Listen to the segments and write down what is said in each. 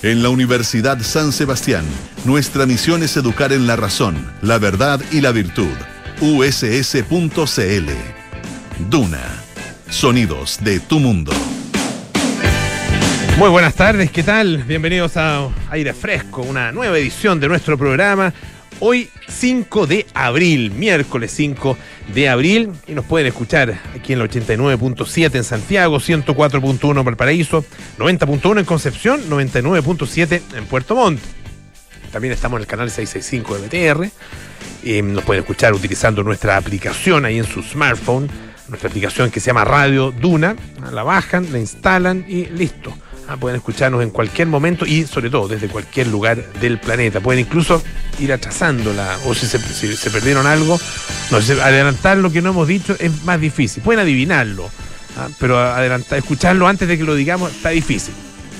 En la Universidad San Sebastián, nuestra misión es educar en la razón, la verdad y la virtud. uss.cl. Duna. Sonidos de tu mundo. Muy buenas tardes, ¿qué tal? Bienvenidos a Aire Fresco, una nueva edición de nuestro programa. Hoy 5 de abril, miércoles 5 de abril, y nos pueden escuchar aquí en el 89.7 en Santiago, 104.1 en Valparaíso, 90.1 en Concepción, 99.7 en Puerto Montt. También estamos en el canal 665 de BTR. y nos pueden escuchar utilizando nuestra aplicación ahí en su smartphone, nuestra aplicación que se llama Radio Duna. La bajan, la instalan y listo Ah, pueden escucharnos en cualquier momento y sobre todo desde cualquier lugar del planeta. Pueden incluso ir atrasándola o si se, perdieron algo, adelantar lo que no hemos dicho es más difícil. Pueden adivinarlo, ah, pero adelantar, escucharlo antes de que lo digamos está difícil.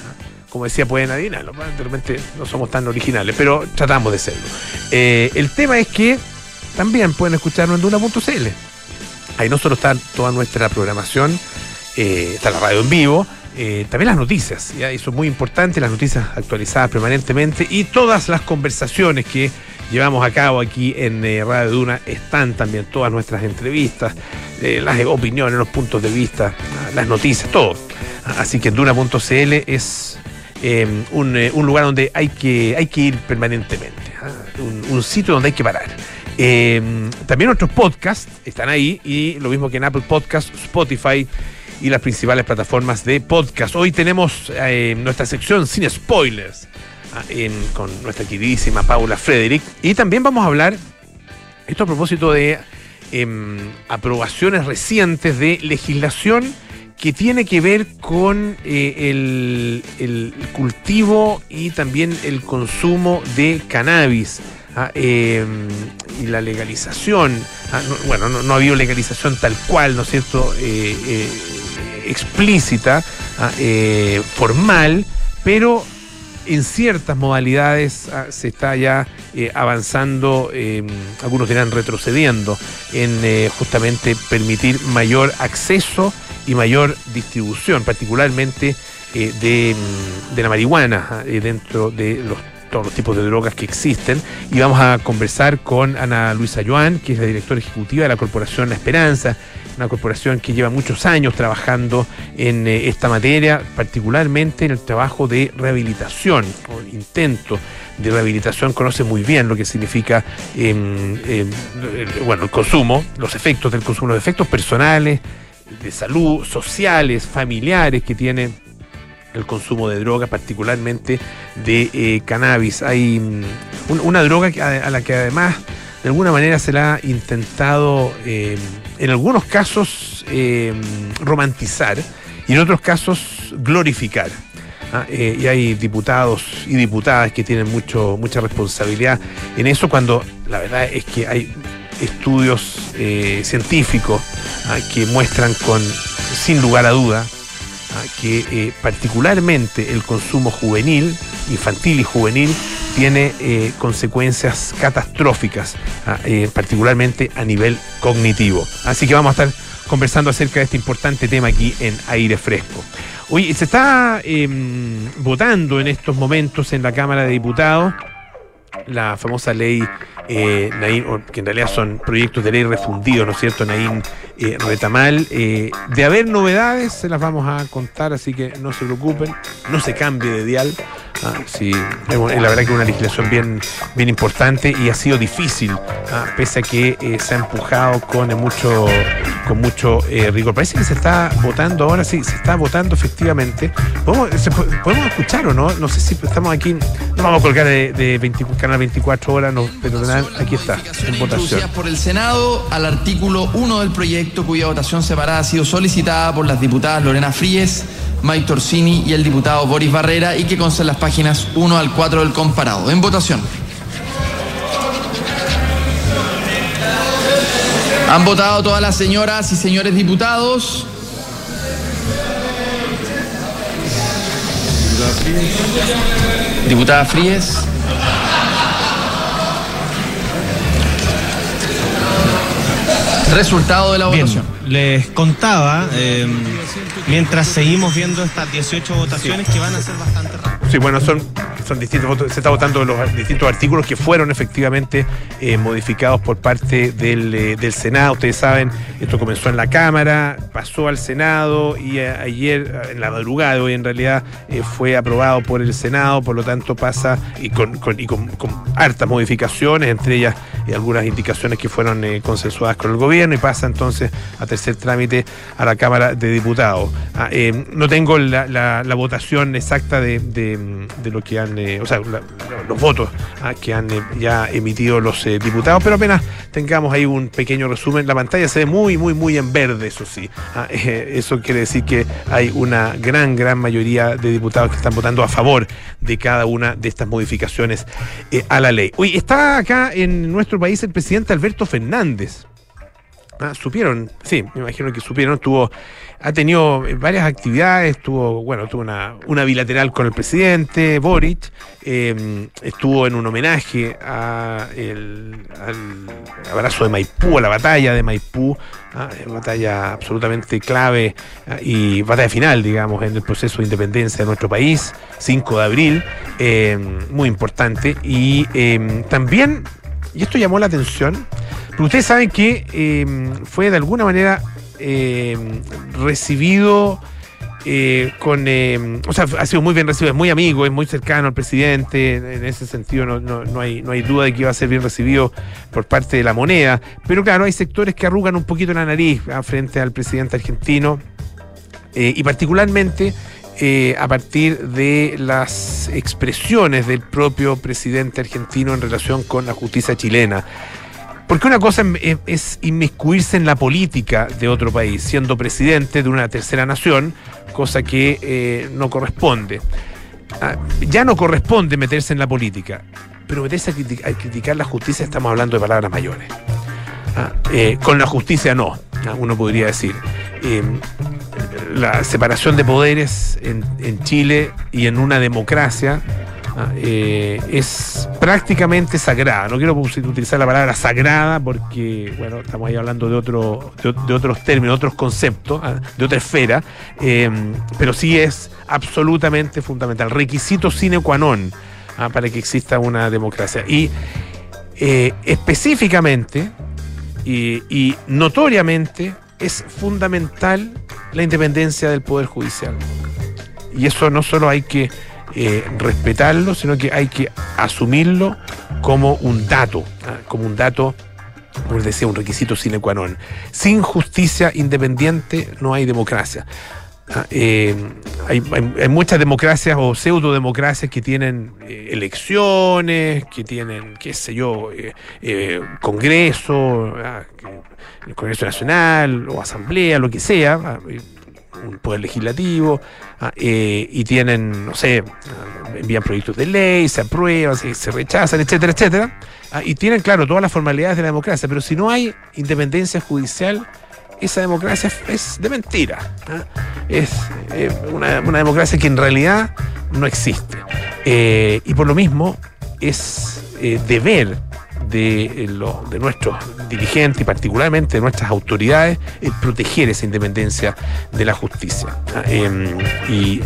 Ah, como decía, pueden adivinarlo. De repente no somos tan originales, pero tratamos de serlo. Eh, el tema es que también pueden escucharnos en duna.cl. Ahí no solo está toda nuestra programación, eh, está la radio en vivo, eh, también las noticias, eso es muy importante, las noticias actualizadas permanentemente y todas las conversaciones que llevamos a cabo aquí en eh, Radio Duna están también, todas nuestras entrevistas, eh, las opiniones, los puntos de vista, las noticias, todo. Así que Duna.cl es em, un, lugar donde hay que, hay que ir permanentemente, ¿ah? un, un sitio donde hay que parar. Em, también nuestros podcasts están ahí y lo mismo que en Apple Podcasts, Spotify y las principales plataformas de podcast. Hoy tenemos eh, nuestra sección sin spoilers ah, con nuestra queridísima Paula Frederick y también vamos a hablar, esto a propósito de em, aprobaciones recientes de legislación que tiene que ver con eh, el, cultivo y también el consumo de cannabis. Ah, em, y la legalización, ah, bueno, no, ha habido legalización tal cual, ¿no es cierto? Eh, explícita, ah, eh, formal, pero en ciertas modalidades ah, se está ya eh, avanzando, em, algunos dirán retrocediendo, en eh, justamente permitir mayor acceso y mayor distribución, particularmente de, de, la marihuana ah, dentro de los todos los tipos de drogas que existen. Y vamos a conversar con Ana Luisa Joan, que es la directora ejecutiva de la Corporación La Esperanza, una corporación que lleva muchos años trabajando en eh, esta materia, particularmente en el trabajo de rehabilitación o intento de rehabilitación conoce muy bien lo que significa em, em, bueno, el consumo, los efectos del consumo, los efectos personales, de salud, sociales, familiares que tiene el consumo de drogas, particularmente de eh, cannabis. Hay mm, una droga a, la que además de alguna manera se la ha intentado eh, en algunos casos eh, romantizar y en otros casos glorificar. ¿ah? y hay diputados y diputadas que tienen mucho, mucha responsabilidad en eso cuando la verdad es que hay estudios científicos ¿ah? que muestran con sin lugar a duda Ah, que eh, particularmente el consumo juvenil, infantil y juvenil, tiene eh, consecuencias catastróficas, ah, eh, particularmente a nivel cognitivo. Así que vamos a estar conversando acerca de este importante tema aquí en Aire Fresco. Hoy se está em, votando en estos momentos en la Cámara de Diputados la famosa ley eh, que en realidad son proyectos de ley refundidos, ¿no es cierto, Naín eh, Retamal. Eh, de haber novedades, se las vamos a contar, así que no se preocupen, no se cambie de dial. Ah, sí, la verdad que es una legislación bien, bien importante y ha sido difícil, ah, pese a que eh, se ha empujado con mucho, con mucho eh, rigor. Parece que se está votando ahora, sí, se está votando efectivamente. ¿Podemos, ¿podemos escuchar o no? No sé si estamos aquí, no vamos a colgar de, de canal 24 horas, no, pero aquí está, en votación. por el Senado al artículo 1 del proyecto, cuya votación separada ha sido solicitada por las diputadas Lorena Fríes, Mike Torsini y el diputado Boris Barrera y que consta en las páginas 1 al 4 del comparado. En votación. Han votado todas las señoras y señores diputados. Diputada Fríes. Resultado de la votación. Les contaba, eh, mientras seguimos viendo estas 18 votaciones que van a ser bastante rápidas. Sí, bueno, son, son distintos Se está votando los distintos artículos que fueron efectivamente eh, modificados por parte del, eh, del, Senado. Ustedes saben, esto comenzó en la Cámara, pasó al Senado y ayer, en la madrugada de hoy en realidad, fue aprobado por el Senado, por lo tanto pasa y con, con, hartas modificaciones, entre ellas algunas indicaciones que fueron consensuadas con el gobierno y pasa entonces a tercer trámite a la Cámara de Diputados. Ah, no tengo la, la, votación exacta de de, lo que han, eh, o sea, los votos ah, que han eh, ya emitido los eh, diputados, pero apenas tengamos ahí un pequeño resumen, la pantalla se ve muy, muy, muy en verde, eso sí. Ah, eso quiere decir que hay una gran, gran mayoría de diputados que están votando a favor de cada una de estas modificaciones a la ley. Hoy está acá en nuestro país el presidente Alberto Fernández. Ah, supieron, sí, me imagino que supieron, tuvo, ha tenido varias actividades, tuvo, bueno, tuvo una, una bilateral con el presidente Boric, em, estuvo en un homenaje a al abrazo de Maipú, a la batalla de Maipú, ah, batalla absolutamente clave ah, y batalla final, digamos, en el proceso de independencia de nuestro país, 5 de abril, em, muy importante, y em, también, y esto llamó la atención, ustedes saben que fue de alguna manera em, recibido eh, con. Em, o sea, ha sido muy bien recibido, es muy amigo, es muy cercano al presidente. En ese sentido, no, hay, no hay duda de que iba a ser bien recibido por parte de la moneda. Pero claro, hay sectores que arrugan un poquito la nariz ah, frente al presidente argentino. Eh, y particularmente. Eh, a partir de las expresiones del propio presidente argentino en relación con la justicia chilena. Porque una cosa es inmiscuirse en la política de otro país, siendo presidente de una tercera nación, cosa que eh, no corresponde. Ah, ya no corresponde meterse en la política, pero meterse a, criticar, la justicia estamos hablando de palabras mayores. Ah, eh, con la justicia no, ah, uno podría decir. Eh, la separación de poderes en Chile y en una democracia eh, es prácticamente sagrada. No quiero utilizar la palabra sagrada porque, bueno, estamos ahí hablando de, otro, de, otros términos, otros conceptos, ah, de otra esfera, em, pero sí es absolutamente fundamental. Requisito sine qua non ah, para que exista una democracia. Y eh, específicamente y notoriamente es fundamental la independencia del Poder Judicial. Y eso no solo hay que eh, respetarlo, sino que hay que asumirlo como un dato, ¿ah? como un dato, como les decía, un requisito sine qua non. Sin justicia independiente no hay democracia. ¿ah? Eh, hay, muchas democracias o pseudodemocracias que tienen eh, elecciones, que tienen, qué sé yo, congreso, ¿ah? el Congreso Nacional o Asamblea, lo que sea un poder legislativo ah, eh, y tienen, no sé, envían proyectos de ley, se aprueban, se, rechazan, etcétera, etcétera. Ah, y tienen, claro, todas las formalidades de la democracia, pero si no hay independencia judicial, esa democracia es de mentira. Ah, es eh, una, democracia que en realidad no existe. Eh, y por lo mismo es deber de, eh, de nuestros dirigentes y particularmente de nuestras autoridades es proteger esa independencia de la justicia em, y,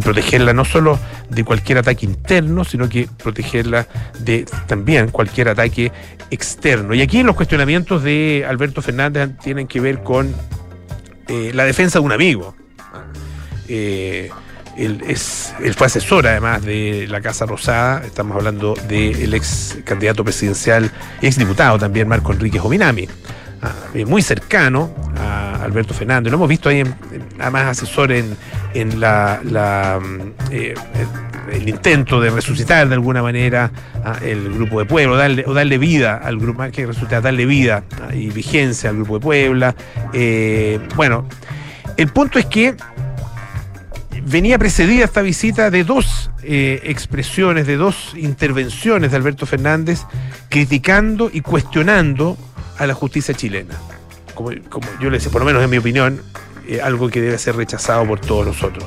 protegerla no solo de cualquier ataque interno, sino que protegerla de también cualquier ataque externo. Y aquí los cuestionamientos de Alberto Fernández tienen que ver con eh, la defensa de un amigo. Eh, él, fue asesor además de la Casa Rosada, estamos hablando del ex candidato presidencial, ex diputado también, Marco Enrique Jominami, ah, eh, muy cercano a Alberto Fernández. Lo hemos visto ahí, además asesor en, en la, eh, el, intento de resucitar de alguna manera ah, el grupo de Puebla, o darle vida al grupo, que resucitar, darle vida ah, y vigencia al grupo de Puebla. Eh, bueno, el punto es que venía precedida esta visita de dos eh, expresiones, de dos intervenciones de Alberto Fernández criticando y cuestionando a la justicia chilena. Como, yo le decía, por lo menos en mi opinión, eh, algo que debe ser rechazado por todos nosotros.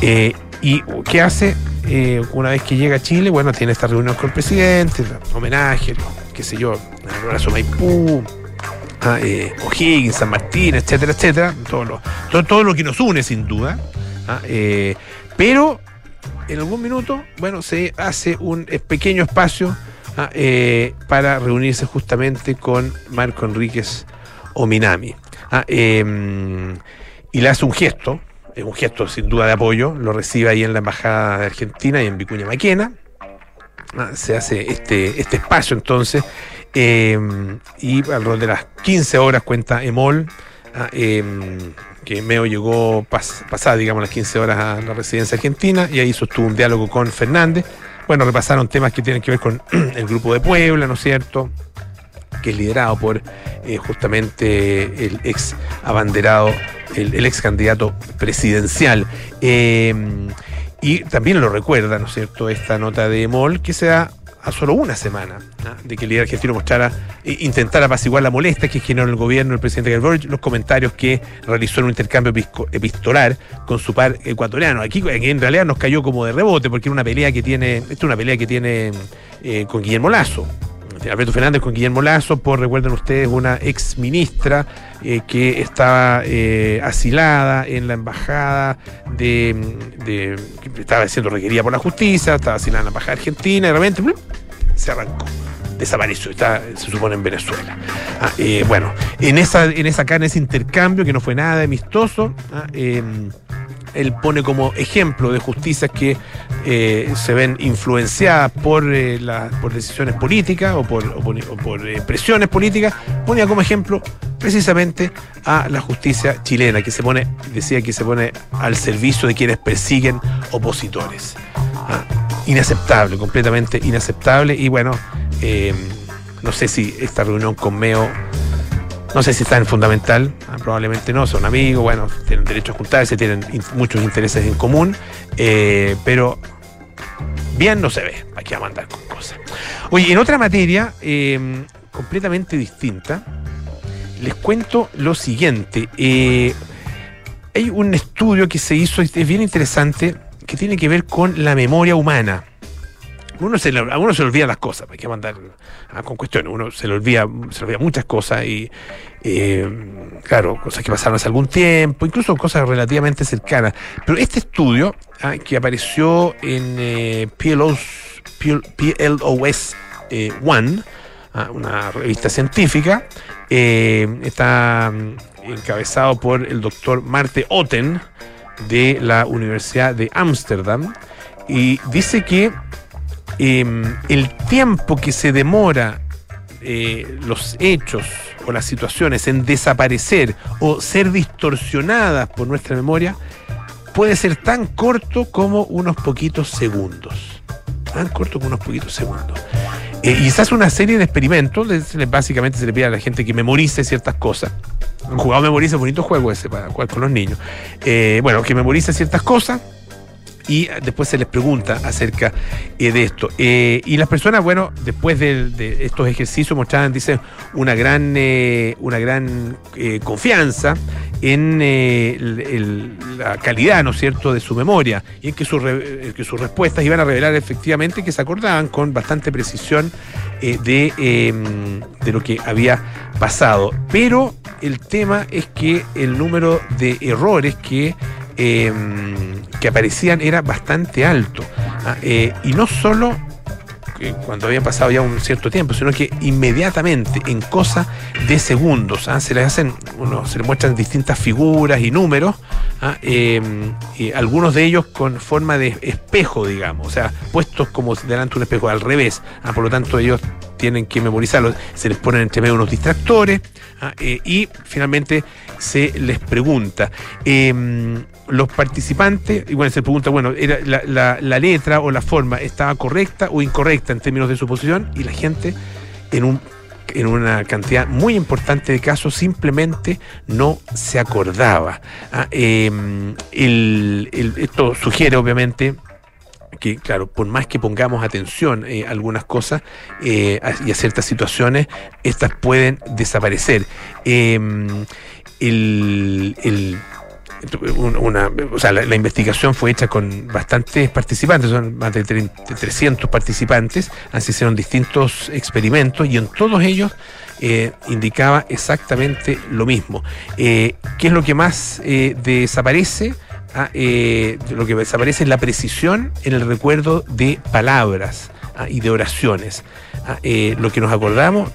Eh, ¿Y qué hace una vez que llega a Chile? Bueno, tiene esta reunión con el presidente, homenaje, qué sé yo, el abrazo Maipú, O'Higgins, San Martín, etcétera, etcétera, todo lo, todo, todo lo que nos une sin duda. ¿Ah? Eh, pero en algún minuto, bueno, se hace un eh, pequeño espacio ah, eh, para reunirse justamente con Marco Enríquez Ominami. Ah, em, y le hace un gesto, es un gesto sin duda de apoyo, lo recibe ahí en la Embajada de Argentina y en Vicuña Maquena. Ah, se hace este, este espacio entonces em, y alrededor de las 15 horas cuenta Emol em, que Meo llegó pasada, digamos, las 15 horas a la residencia argentina y ahí sostuvo un diálogo con Fernández. Bueno, repasaron temas que tienen que ver con el grupo de Puebla, ¿no es cierto? Que es liderado por eh, justamente el ex abanderado, el, ex candidato presidencial. Em, y también lo recuerda, ¿no es cierto?, esta nota de Mol que se da a solo una semana de que el líder argentino mostrara, e intentara apaciguar la molestia que generó el gobierno el presidente Gabriel los comentarios que realizó en un intercambio epistolar con su par ecuatoriano. Aquí en realidad nos cayó como de rebote, porque era una pelea que tiene, es una pelea que tiene eh, con Guillermo Lazo. Alberto Fernández con Guillermo Lazo, por, recuerden ustedes, una ex ministra eh, que estaba eh, asilada en la embajada de, que estaba siendo requerida por la justicia, estaba asilada en la embajada argentina y de repente se arrancó desapareció, está, se supone en Venezuela. Ah, eh, bueno, en esa, en esa en ese intercambio que no fue nada amistoso, em, él pone como ejemplo de justicias que eh, se ven influenciadas por, eh, por decisiones políticas o por, por, eh, presiones políticas, ponía como ejemplo precisamente a la justicia chilena, que se pone, decía que se pone al servicio de quienes persiguen opositores. Ah, inaceptable, completamente inaceptable. Y bueno, no sé si esta reunión con Meo no sé si está en fundamental, ah, probablemente no, son amigos, bueno, tienen derecho a juntarse, tienen muchos intereses en común, eh, pero bien no se ve, hay que mandar con cosas. Oye, en otra materia em, completamente distinta, les cuento lo siguiente. Eh, hay un estudio que se hizo, es bien interesante, que tiene que ver con la memoria humana uno se, a uno se le olvida las cosas, hay que mandar con cuestiones, uno se le olvida, se olvida muchas cosas y, eh, claro, cosas que pasaron hace algún tiempo, incluso cosas relativamente cercanas. Pero este estudio ah, que apareció en eh, PLOS, eh, One, ah, una revista científica, está mm, encabezado por el doctor Marte Otten de la Universidad de Ámsterdam y dice que Em, el tiempo que se demora eh, los hechos o las situaciones en desaparecer o ser distorsionadas por nuestra memoria puede ser tan corto como unos poquitos segundos. Tan corto como unos poquitos segundos. Eh, y se hace una serie de experimentos, básicamente se le pide a la gente que memorice ciertas cosas. Un jugador memoriza bonito juego ese para con los niños. Eh, bueno, que memorice ciertas cosas y después se les pregunta acerca eh, de esto. Eh, y las personas, bueno, después de, estos ejercicios mostraban, dicen, una gran, eh, una gran confianza en la calidad, ¿no es cierto?, de su memoria y en que, que sus respuestas iban a revelar efectivamente que se acordaban con bastante precisión de, em, de lo que había pasado. Pero el tema es que el número de errores que Em, que aparecían era bastante alto. Ah, eh, y no solo cuando había pasado ya un cierto tiempo, sino que inmediatamente, en cosa de segundos, ah, se le hacen, uno, se le muestran distintas figuras y números, ah, em, algunos de ellos con forma de espejo, digamos, o sea, puestos como delante de un espejo, al revés, por lo tanto ellos tienen que memorizarlo, se les ponen entre medio unos distractores eh, y finalmente se les pregunta. Em, los participantes, y bueno, se pregunta, bueno, era la, la, letra o la forma estaba correcta o incorrecta en términos de su posición, y la gente en un en una cantidad muy importante de casos simplemente no se acordaba. Ah, em, esto sugiere obviamente que, claro, por más que pongamos atención eh, a algunas cosas eh, y a ciertas situaciones, estas pueden desaparecer. Em, la, investigación fue hecha con bastantes participantes, son más de, 300 participantes, así hicieron distintos experimentos y en todos ellos eh, indicaba exactamente lo mismo. Eh, ¿Qué es lo que más eh, desaparece? Ah, eh, lo que desaparece es la precisión en el recuerdo de palabras ah, y de oraciones. Ah, eh, lo que nos acordamos,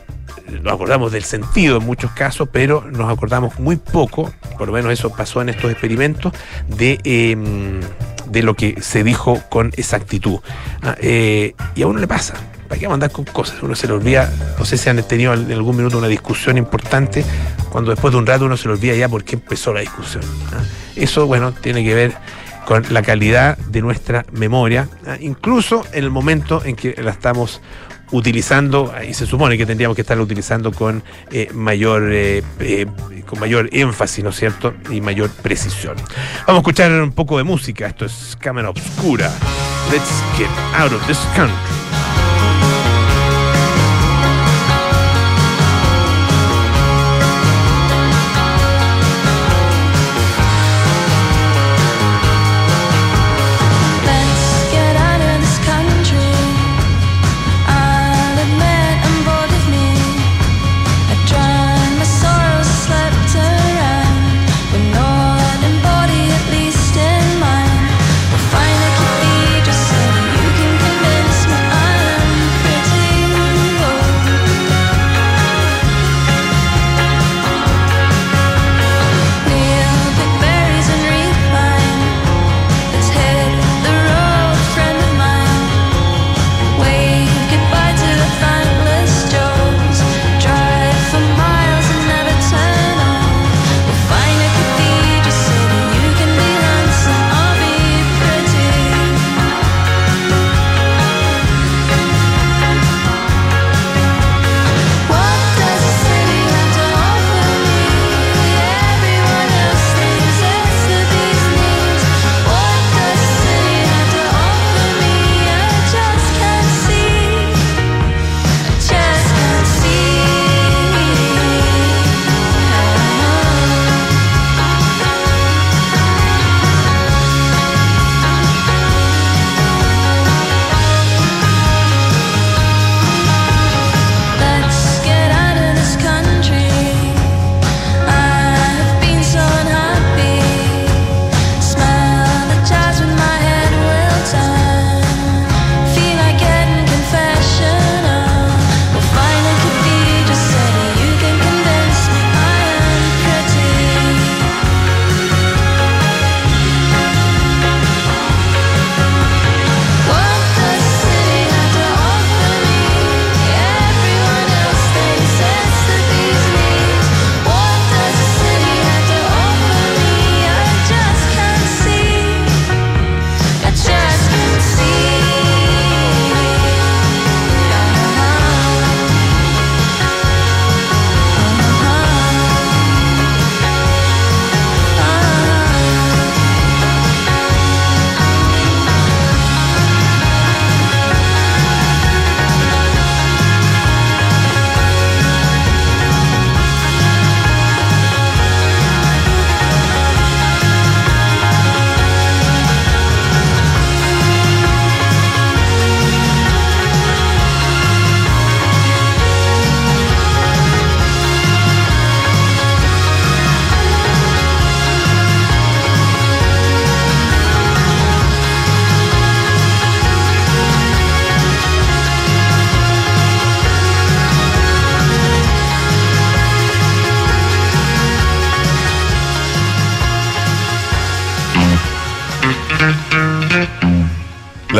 nos acordamos del sentido en muchos casos, pero nos acordamos muy poco, por lo menos eso pasó en estos experimentos, de, em, de lo que se dijo con exactitud. Ah, eh, y a uno le pasa. ¿Para qué mandar con cosas? Uno se le olvida, no sé si han tenido en algún minuto una discusión importante, cuando después de un rato uno se le olvida ya por qué empezó la discusión. Eso, bueno, tiene que ver con la calidad de nuestra memoria, incluso en el momento en que la estamos utilizando, y se supone que tendríamos que estarla utilizando con eh, mayor eh, eh, con mayor énfasis, ¿no es cierto? Y mayor precisión. Vamos a escuchar un poco de música. Esto es Cámara Obscura. Let's get out of this country.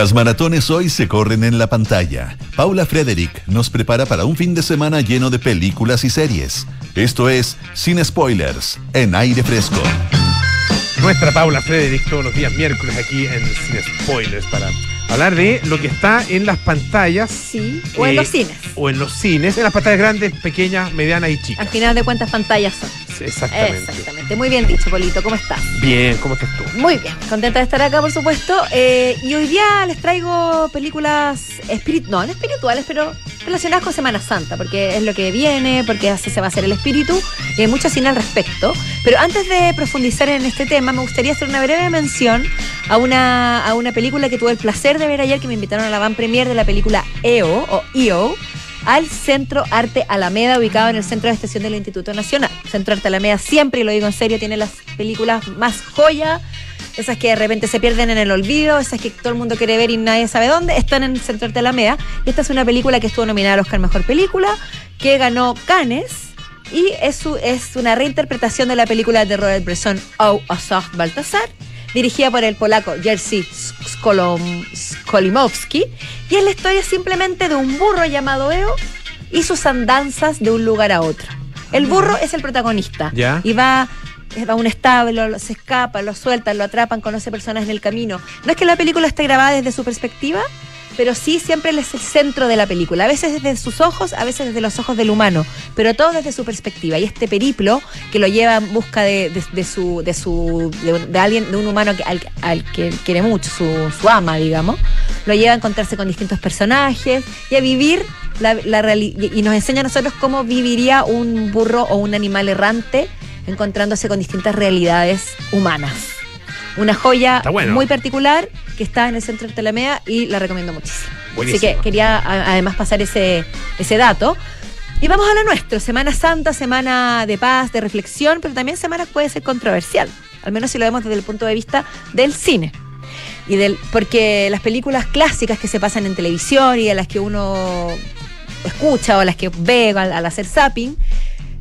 Las maratones hoy se corren en la pantalla. Paula Frederick nos prepara para un fin de semana lleno de películas y series. Esto es Sin Spoilers, en aire fresco. Nuestra Paula Frederick todos los días miércoles aquí en Sin Spoilers para hablar de lo que está en las pantallas. Sí, o en eh, los cines. O en los cines, en las pantallas grandes, pequeñas, medianas y chicas. Al final de cuentas, pantallas son. Exactamente. Exactamente. Muy bien dicho, Polito. ¿Cómo estás? Bien, ¿cómo estás tú? Muy bien. Contenta de estar acá, por supuesto. Eh, y hoy día les traigo películas espirit no, no espirituales, pero relacionadas con Semana Santa, porque es lo que viene, porque así se va a hacer el espíritu, y hay mucho cine al respecto. Pero antes de profundizar en este tema, me gustaría hacer una breve mención a una, a una película que tuve el placer de ver ayer, que me invitaron a la van premier de la película EO, o EO, al Centro Arte Alameda, ubicado en el centro de estación del Instituto Nacional. Centro Arte Alameda siempre, y lo digo en serio, tiene las películas más joya esas que de repente se pierden en el olvido, esas que todo el mundo quiere ver y nadie sabe dónde, están en el Centro de Alameda. Y esta es una película que estuvo nominada al Oscar Mejor Película, que ganó Cannes. Y es, es una reinterpretación de la película de Robert Bresson, Au Asaf Baltasar, dirigida por el polaco Jerzy Skolimowski. Y es la historia simplemente de un burro llamado Eo y sus andanzas de un lugar a otro. El burro es el protagonista. Ya. Y va, eh, va a un establo, lo- se escapa, lo sueltan, lo atrapan, conoce personas en el camino. No es que la película esté grabada desde su perspectiva, pero sí siempre él es el centro de la película. A veces desde sus ojos, a veces desde los ojos del humano, pero todo desde su perspectiva. Y este periplo que lo lleva en busca de, su, de su, de, alguien, de un humano que- al, que quiere mucho, su, su ama, digamos, lo lleva a encontrarse con distintos personajes y a vivir la, la y nos enseña a nosotros cómo viviría un burro o un animal errante encontrándose con distintas realidades humanas. Una joya bueno. muy particular que está en el centro de Telemea y la recomiendo muchísimo. Buenísimo. Así que quería a- además pasar ese, ese dato. Y vamos a lo nuestro, Semana Santa, semana de paz, de reflexión, pero también semana puede ser controversial, al menos si lo vemos desde el punto de vista del cine. Y del, porque las películas clásicas que se pasan en televisión y a las que uno escucha o a las que ve al, al hacer zapping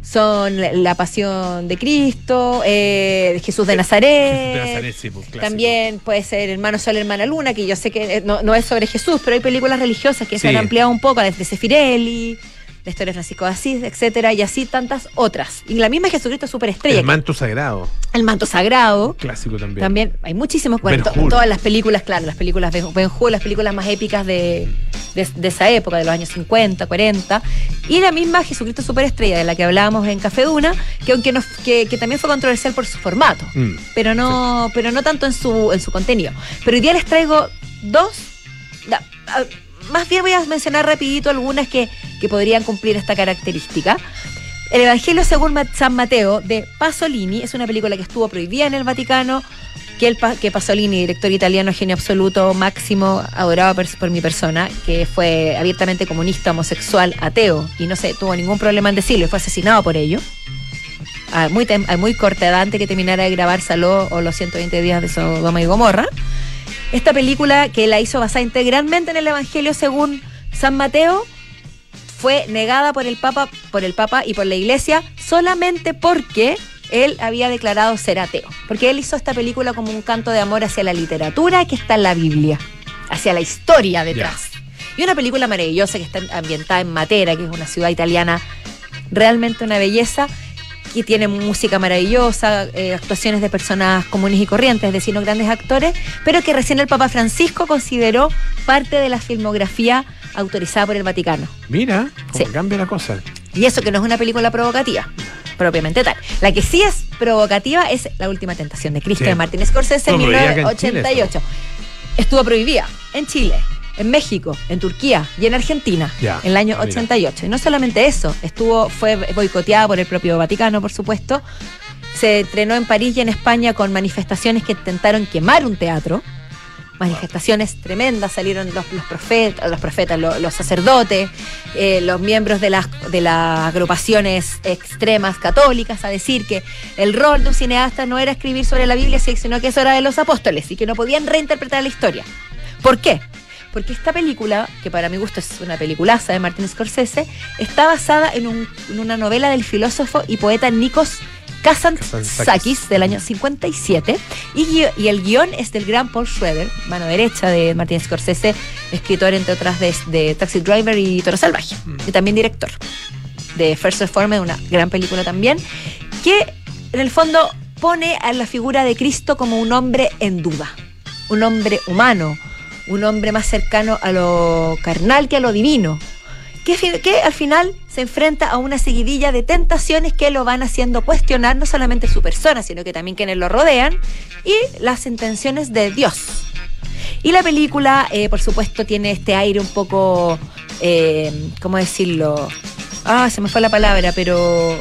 son La- Pasión de Cristo, eh, Jesús de Nazaret, De Nazaret, sí, pues, también puede ser Hermano Sol, Hermana Luna, que yo sé que eh, no, no es sobre Jesús, pero hay películas religiosas que se han ampliado un poco, desde Sefirelli, la historia de Francisco de Asís, etcétera, y así tantas otras. Y la misma Jesucristo superestrella, El manto sagrado. el manto sagrado. Clásico también. También hay muchísimos, Ben-Hur. todas las películas, claro, las películas Ben Ben Hur, las películas más épicas de, de, de esa época, de los años 50, 40, y la misma Jesucristo Superestrella, de la que hablábamos en Café Duna, que aunque nos, que, que también fue controversial por su formato, Mm. pero no, pero no tanto en su, en su contenido. Pero hoy día les traigo dos, da- a- más bien voy a mencionar rapidito algunas que, que podrían cumplir esta característica. El Evangelio según San Mateo de Pasolini es una película que estuvo prohibida en el Vaticano, que, el, que Pasolini, director italiano, genio absoluto, máximo, adorado por, por mi persona, que fue abiertamente comunista, homosexual, ateo, y no se tuvo ningún problema en decirlo, y fue asesinado por ello. A muy, tem- a muy corta edad antes que terminara de grabar Saló o los 120 días de Sodoma y Gomorra. Esta película que la hizo basada integralmente en el Evangelio según San Mateo fue negada por el Papa, por el Papa y por la Iglesia solamente porque él había declarado ser ateo. Porque él hizo esta película como un canto de amor hacia la literatura que está en la Biblia, hacia la historia detrás. Y una película maravillosa que está ambientada en Matera, que es una ciudad italiana realmente una belleza que tiene música maravillosa, eh, actuaciones de personas comunes y corrientes, es decir, no grandes actores, pero que recién el Papa Francisco consideró parte de la filmografía autorizada por el Vaticano. Mira, cómo Sí. cambia la cosa. Y eso que no es una película provocativa, propiamente tal. La que sí es provocativa es La Última Tentación de Cristo Sí. de Martin Scorsese en Estuvo prohibida acá en Chile, 1988. Estuvo prohibida en Chile, en México, en Turquía y en Argentina en el año mira. 88. Y no solamente eso, estuvo fue boicoteada por el propio Vaticano, por supuesto. Se estrenó en París y en España con manifestaciones que intentaron quemar un teatro. Manifestaciones tremendas, salieron los, los profetas, los profetas, lo- los, sacerdotes, eh, los miembros de las, de las agrupaciones extremas católicas a decir que el rol de un cineasta no era escribir sobre la Biblia, sino que eso era de los apóstoles y que no podían reinterpretar la historia. ¿Por qué? Porque esta película, que para mi gusto es una peliculaza de Martin Scorsese, está basada en, un- en una novela del filósofo y poeta Nikos Kazantzakis del año 57 y, el guion es del gran Paul Schroeder, mano derecha de Martin Scorsese, escritor entre otras de, de Taxi Driver y Toro Salvaje, y también director de First Reformed, una gran película también, que en el fondo pone a la figura de Cristo como un hombre en duda, un hombre humano, un hombre más cercano a lo carnal que a lo divino, que, al final se enfrenta a una seguidilla de tentaciones que lo van haciendo cuestionar no solamente su persona, sino que también quienes lo rodean y las intenciones de Dios. Y la película, eh, por supuesto, tiene este aire un poco, eh, ¿cómo decirlo? Ah, se me fue la palabra, pero,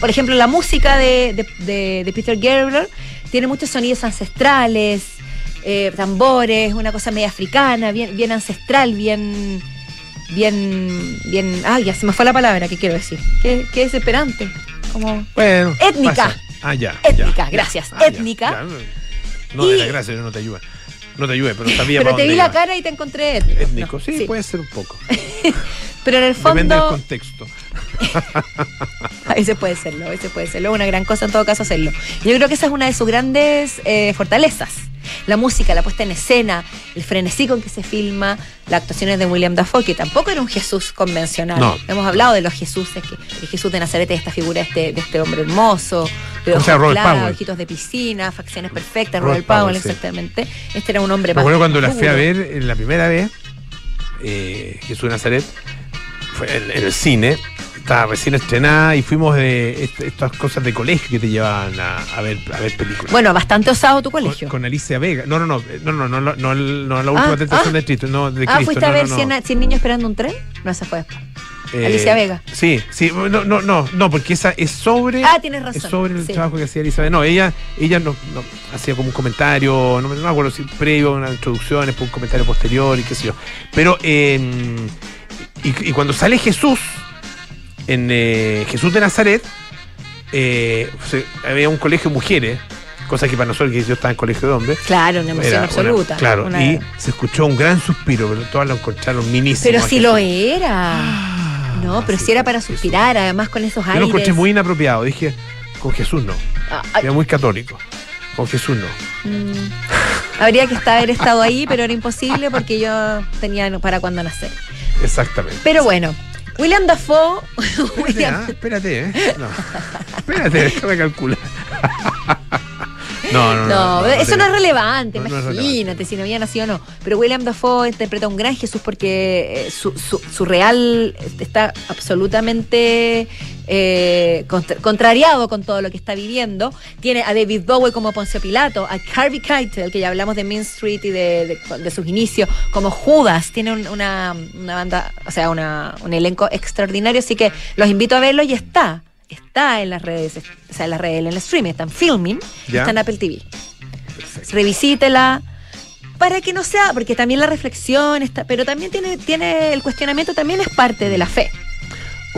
por ejemplo, la música de, de- de- de Peter Gabriel tiene muchos sonidos ancestrales, eh, tambores, una cosa media africana, bien, bien ancestral, bien, bien, bien, ah, ya se me fue la palabra que quiero decir, qué, qué desesperante, como Bueno. Étnica. pasa. Ah, ya. Étnica, ya, gracias. Ah, ya, étnica. ya. No de Y- la gracia, no te ayuda. No te ayuda, pero sabía Pero para te dónde vi la cara y te encontré étnico. Étnico, sí, Sí. puede ser un poco. Pero en el Depende del fondo, contexto. a veces puede serlo, a veces puede serlo. Una gran cosa en todo caso hacerlo. Yo creo que esa es una de sus grandes eh, fortalezas. La música, la puesta en escena, el frenesí con que se filma, las actuaciones de William Dafoe, que tampoco era un Jesús convencional. No. Hemos hablado de los Jesuses, que el Jesús de Nazaret es esta figura de este, de este hombre hermoso, de sea, ojos Robert claros, ojitos de piscina, facciones perfectas, Robert Robert, Powell, sí. exactamente. Este era un hombre Me más. acuerdo cuando la fui a ver en la primera vez, eh, Jesús de Nazaret, fue en, en el cine, estaba recién estrenada y fuimos de est- estas cosas de colegio que te llevaban a, a ver, a ver películas. Bueno, bastante osado tu con, colegio. con Alicia Vega. No, no, no, no, no, no, no, no, no la última Ah, tentación ah. de Cristo, no, de ah, Cristo. ¿fuiste no, a ver no, no. 100, a- 100 niños esperando un tren? No, esa fue después. Eh, Alicia Vega. Sí, sí, no, no, no, no, porque esa es sobre. Ah, tienes razón, Es sobre el sí. trabajo que hacía Vega. No, ella, ella no, no- hacía como un comentario, no, me- no acuerdo si previo, una introducción, después un comentario posterior y qué sé yo. Pero, eh, y, y cuando sale Jesús, en eh, Jesús de Nazaret, eh, se- había un colegio de mujeres, cosa que para nosotros, que yo estaba en colegio de hombres, Claro, una emoción una- absoluta. claro, Una- y se escuchó un gran suspiro, pero todas lo encontraron minísimo. Pero si lo era. no, pero sí, si era para Jesús. suspirar, además con esos Yo aires. lo encontré muy inapropiado. Dije, con Jesús no. Ah, ah, Era muy católico. Con Jesús no. mm. Habría que estar, haber estado ahí, pero era imposible porque yo tenía para cuando nacer. Exactamente. Pero bueno, William Dafoe. Espérate, William- ah, espérate, ¿eh? No. Espérate, déjame calcular. No, no, No, no. eso no es te- relevante, no, no imagínate si no había nacido o no. Pero William Dafoe interpreta a un gran Jesús porque eh, su, su- su real está absolutamente eh, contra- contrariado con todo lo que está viviendo. Tiene a David Bowie como Poncio Pilato, a Harvey Keitel, que ya hablamos de Mean Street y de, de- de sus inicios, como Judas. Tiene un- una, una banda, o sea, una- un elenco extraordinario, así que los invito a verlo y está. Está en las redes, o sea, en las redes, en el streaming, está en filming, Ya. está en Apple TV Perfecto. revisítela para que no sea, porque también la reflexión está, pero también tiene, tiene el cuestionamiento también es parte de la fe.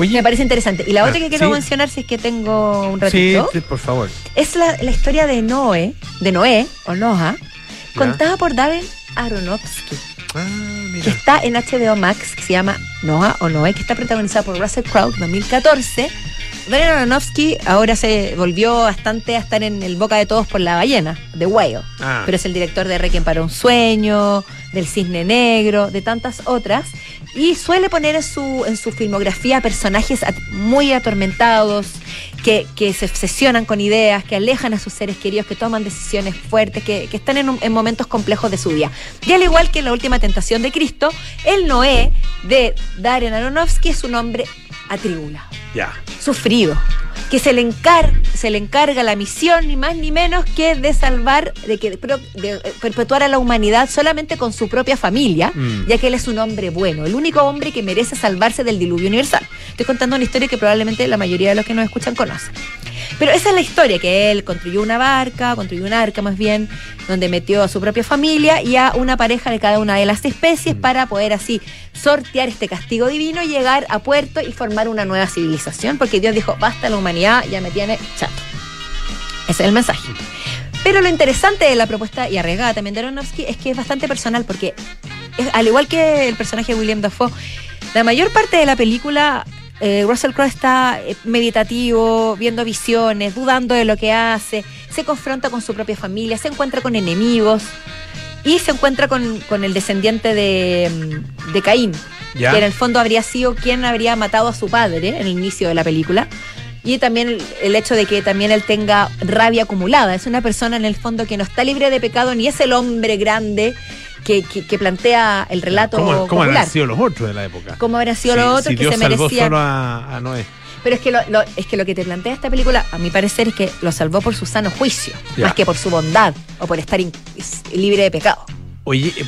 Me parece interesante. Y la Ah, otra que quiero sí. mencionar, si es que tengo un ratito, sí, por favor. es la, la historia de Noé, de Noé, o Noah, contada por Darren Aronofsky, Ah, que mira. está en HBO Max, que se llama Noah o Noé, que está protagonizada por Russell Crowe, 2014. Darren Aronofsky ahora se volvió bastante a estar en el boca de todos por la ballena, The Whale. Ah, pero es el director de Requiem para un sueño, del Cisne Negro, de tantas otras, y suele poner en su, en su filmografía personajes muy atormentados, que, que se obsesionan con ideas, que alejan a sus seres queridos, que toman decisiones fuertes, que, que están en, en momentos complejos de su vida. Y al igual que en la última tentación de Cristo, el Noé de Darren Aronofsky es un hombre atribulado ya. sufrido, que se le, encar se le encarga la misión, ni más ni menos que de salvar, de, que, de eh, perpetuar a la humanidad solamente con su propia familia, Mm. ya que él es un hombre bueno, el único hombre que merece salvarse del diluvio universal. Estoy contando una historia que probablemente la mayoría de los que nos escuchan conocen. Pero esa es la historia, que él construyó una barca, construyó un arca más bien, donde metió a su propia familia y a una pareja de cada una de las especies para poder así sortear este castigo divino, llegar a puerto y formar una nueva civilización, porque Dios dijo, basta la humanidad, ya me tiene chato. Ese es el mensaje. Pero lo interesante de la propuesta y arriesgada también de Aronofsky es que es bastante personal, porque es- al igual que el personaje de William Dafoe, la mayor parte de la película, eh, Russell Crowe está eh, meditativo, viendo visiones, dudando de lo que hace, se confronta con su propia familia, se encuentra con enemigos y se encuentra con, con el descendiente de, mm, de Caín, Ya. que en el fondo habría sido quien habría matado a su padre en el inicio de la película. Y también el, el hecho de que también él tenga rabia acumulada. Es una persona en el fondo que no está libre de pecado ni es el hombre grande que, que- que plantea el relato ¿Cómo, cómo habrán sido los otros de la época? ¿Cómo habrán sido Si- los otros si que Dios se salvó merecían? solo a, a Noé. Pero es que lo, lo- es que lo que te plantea esta película, a mi parecer, es que lo salvó por su sano juicio, Ya. más que por su bondad o por estar in- libre de pecado. Oye, eh,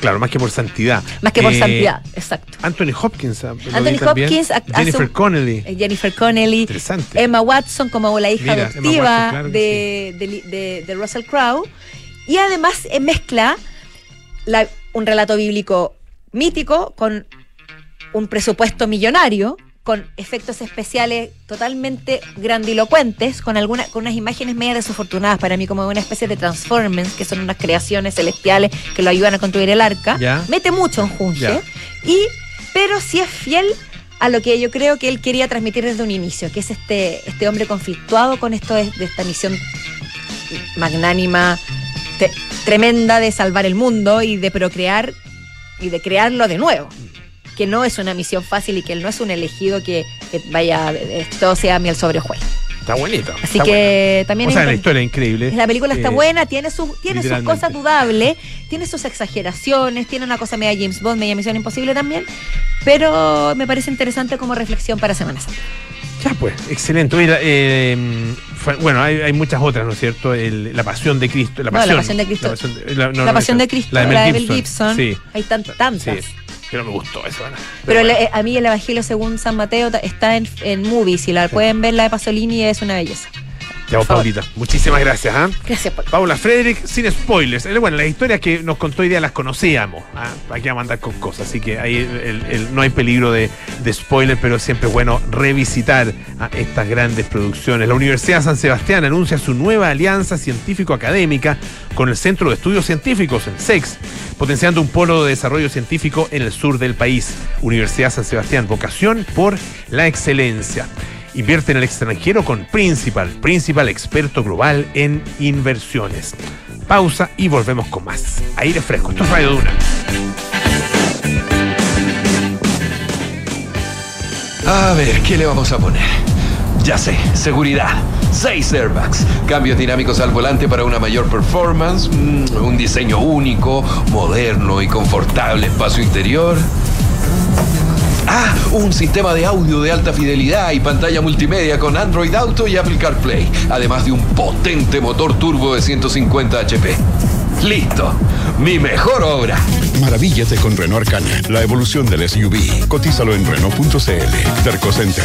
claro, más que por santidad. Más que por Eh, santidad, exacto. Anthony Hopkins. ah, Anthony. Hopkins Jennifer un- Connelly. Eh, Jennifer Connelly, Interesante. Emma Watson como la hija Mira, adoptiva Watson, claro de, de- de- de Russell Crowe. Y además eh, mezcla la- un relato bíblico mítico con un presupuesto millonario con efectos especiales totalmente grandilocuentes, con algunas con unas imágenes medio desafortunadas para mí, como una especie de Transformers, que son unas creaciones celestiales que lo ayudan a construir el arca. Mete mucho en Junge, y pero sí es fiel a lo que yo creo que él quería transmitir desde un inicio, que es este, este hombre conflictuado con esto de, de esta misión magnánima, tremenda de salvar el mundo y de procrear y de crearlo de nuevo. Que no es una misión fácil y que él no es un elegido que, que vaya, eh, todo sea miel sobre hojuelas. Está bonito. Así está que también. O sea, la historia es increíble. la película está Eh, buena, tiene sus, tiene sus cosas dudables, tiene sus exageraciones, tiene una cosa media James Bond, media Misión Imposible también, pero me parece interesante como reflexión para Semana Santa. Ya, pues, excelente. La- eh, fue- bueno, hay, hay muchas otras, ¿no es cierto? El- la Pasión de Cristo. La No, la Pasión, de Cristo. La Pasión de, la- no, la no, Pasión esa- de Cristo, La de Mel Gibson. Gibson, Sí. hay tan- tantas. Sí. Pero me gustó eso, ¿no? Pero bueno. le- eh, a mí el Evangelio según San Mateo está en, en movies, si la pueden ver la de Pasolini es una belleza. Ya, vos. Paulita. Muchísimas gracias, ¿ah? Gracias por... Paula Frederick, sin spoilers. Eh, Bueno, las historias que nos contó hoy día las conocíamos. ¿ah? Aquí vamos a andar con cosas. Así que ahí el- el- no hay peligro de, de spoiler, pero siempre es bueno revisitar a estas grandes producciones. La Universidad San Sebastián anuncia su nueva alianza científico-académica con el Centro de Estudios Científicos, el SEX, potenciando un polo de desarrollo científico en el sur del país. Universidad San Sebastián, vocación por la excelencia. Invierte en el extranjero con Principal, Principal experto global en inversiones. Pausa y volvemos con más. Aire fresco, esto es Radio Duna. A ver, ¿qué le vamos a poner? Ya sé, seguridad. Seis airbags, cambios dinámicos al volante para una mayor performance, mm, un diseño único, moderno y confortable espacio interior. Ah, un sistema de audio de alta fidelidad y pantalla multimedia con Android Auto y Apple CarPlay, además de un potente motor turbo de 150 HP. Listo, mi mejor obra. Maravíllate con Renault Arcana, la evolución del SUV. Cotízalo en Renault.cl. Terco Center.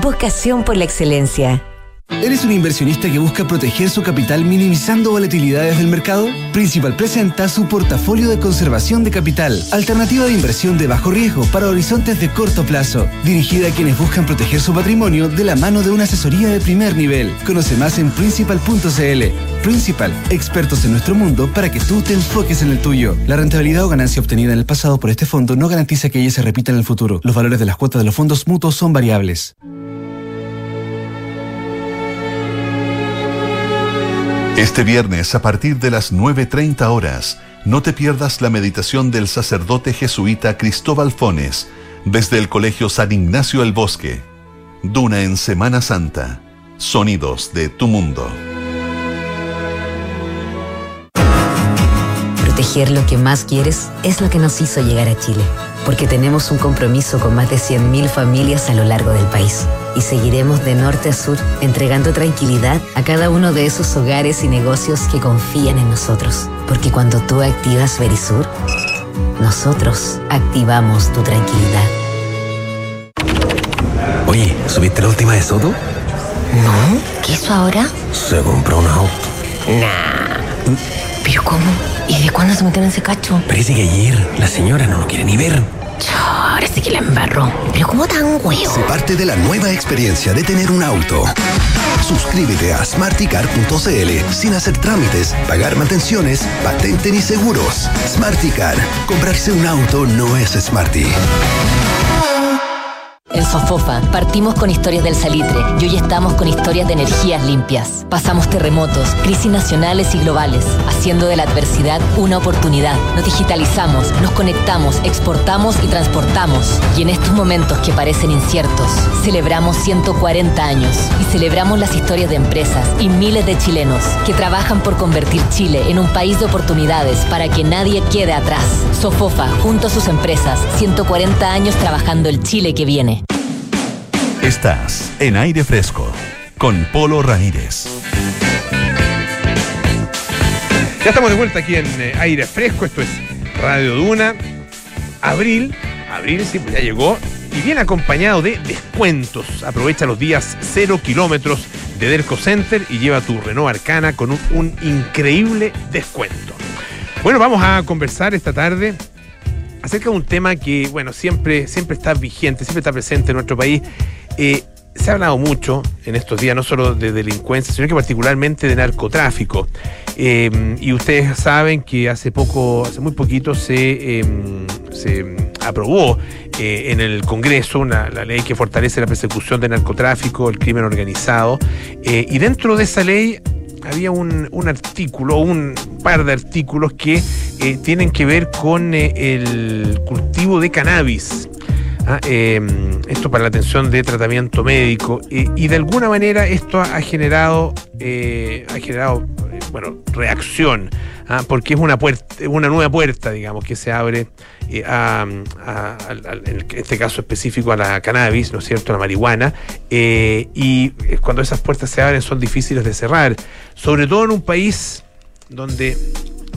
Vocación por la excelencia. ¿Eres un inversionista que busca proteger su capital minimizando volatilidades del mercado? Principal presenta su portafolio de conservación de capital, alternativa de inversión de bajo riesgo para horizontes de corto plazo, dirigida a quienes buscan proteger su patrimonio de la mano de una asesoría de primer nivel. Conoce más en principal.cl. Principal, expertos en nuestro mundo para que tú te enfoques en el tuyo. La rentabilidad o ganancia obtenida en el pasado por este fondo no garantiza que ella se repita en el futuro. Los valores de las cuotas de los fondos mutuos son variables. Este viernes a partir de las 9.30 horas, no te pierdas la meditación del sacerdote jesuita Cristóbal Fones desde el Colegio San Ignacio del Bosque. Duna en Semana Santa. Sonidos de tu mundo. Proteger lo que más quieres es lo que nos hizo llegar a Chile, porque tenemos un compromiso con más de 100.000 familias a lo largo del país y seguiremos de norte a sur entregando tranquilidad a cada uno de esos hogares y negocios que confían en nosotros, porque cuando tú activas Verisur, nosotros activamos tu tranquilidad. Oye, ¿subiste la última de Soto? ¿No? ¿Qué hizo ahora? Se compró un auto. Nah. ¿Pero cómo? ¿Y de cuándo se metieron en ese cacho? Parece que ayer la señora no lo quiere ni ver. Ahora sí que la embarró. ¿Pero cómo tan huevo? Se parte de la nueva experiencia de tener un auto. Suscríbete a smarticar.cl sin hacer trámites, pagar mantenciones, patente ni seguros. Smarticar. Comprarse un auto no es smarty. En Sofofa partimos con historias del salitre y hoy estamos con historias de energías limpias. Pasamos terremotos, crisis nacionales y globales, haciendo de la adversidad una oportunidad. Nos digitalizamos, nos conectamos, exportamos y transportamos. Y en estos momentos que parecen inciertos, celebramos 140 años y celebramos las historias de empresas y miles de chilenos que trabajan por convertir Chile en un país de oportunidades para que nadie quede atrás. Sofofa, junto a sus empresas, 140 años trabajando el Chile que viene. Estás en aire fresco con Polo Ramírez. Ya estamos de vuelta aquí en eh, aire fresco. Esto es Radio Duna. Abril, abril sí, pues ya llegó y viene acompañado de descuentos. Aprovecha los días cero kilómetros de Derco Center y lleva tu Renault Arcana con un increíble descuento. Bueno, vamos a conversar esta tarde acerca de un tema que, bueno, siempre, siempre está vigente, siempre está presente en nuestro país. Eh, se ha hablado mucho en estos días, no solo de delincuencia, sino que particularmente de narcotráfico. Eh, y ustedes saben que hace poco, hace muy poquito, se, eh, se aprobó eh, en el Congreso una, la ley que fortalece la persecución de narcotráfico, el crimen organizado. Y dentro de esa ley había un, un artículo, un par de artículos que eh, tienen que ver con eh, el cultivo de cannabis. Ah, eh, esto para la atención de tratamiento médico eh, y de alguna manera esto ha generado ha generado bueno reacción ah, porque es una puerta una nueva puerta digamos que se abre eh, a, en este caso específico a la cannabis no es cierto a la marihuana eh, y cuando esas puertas se abren son difíciles de cerrar sobre todo en un país donde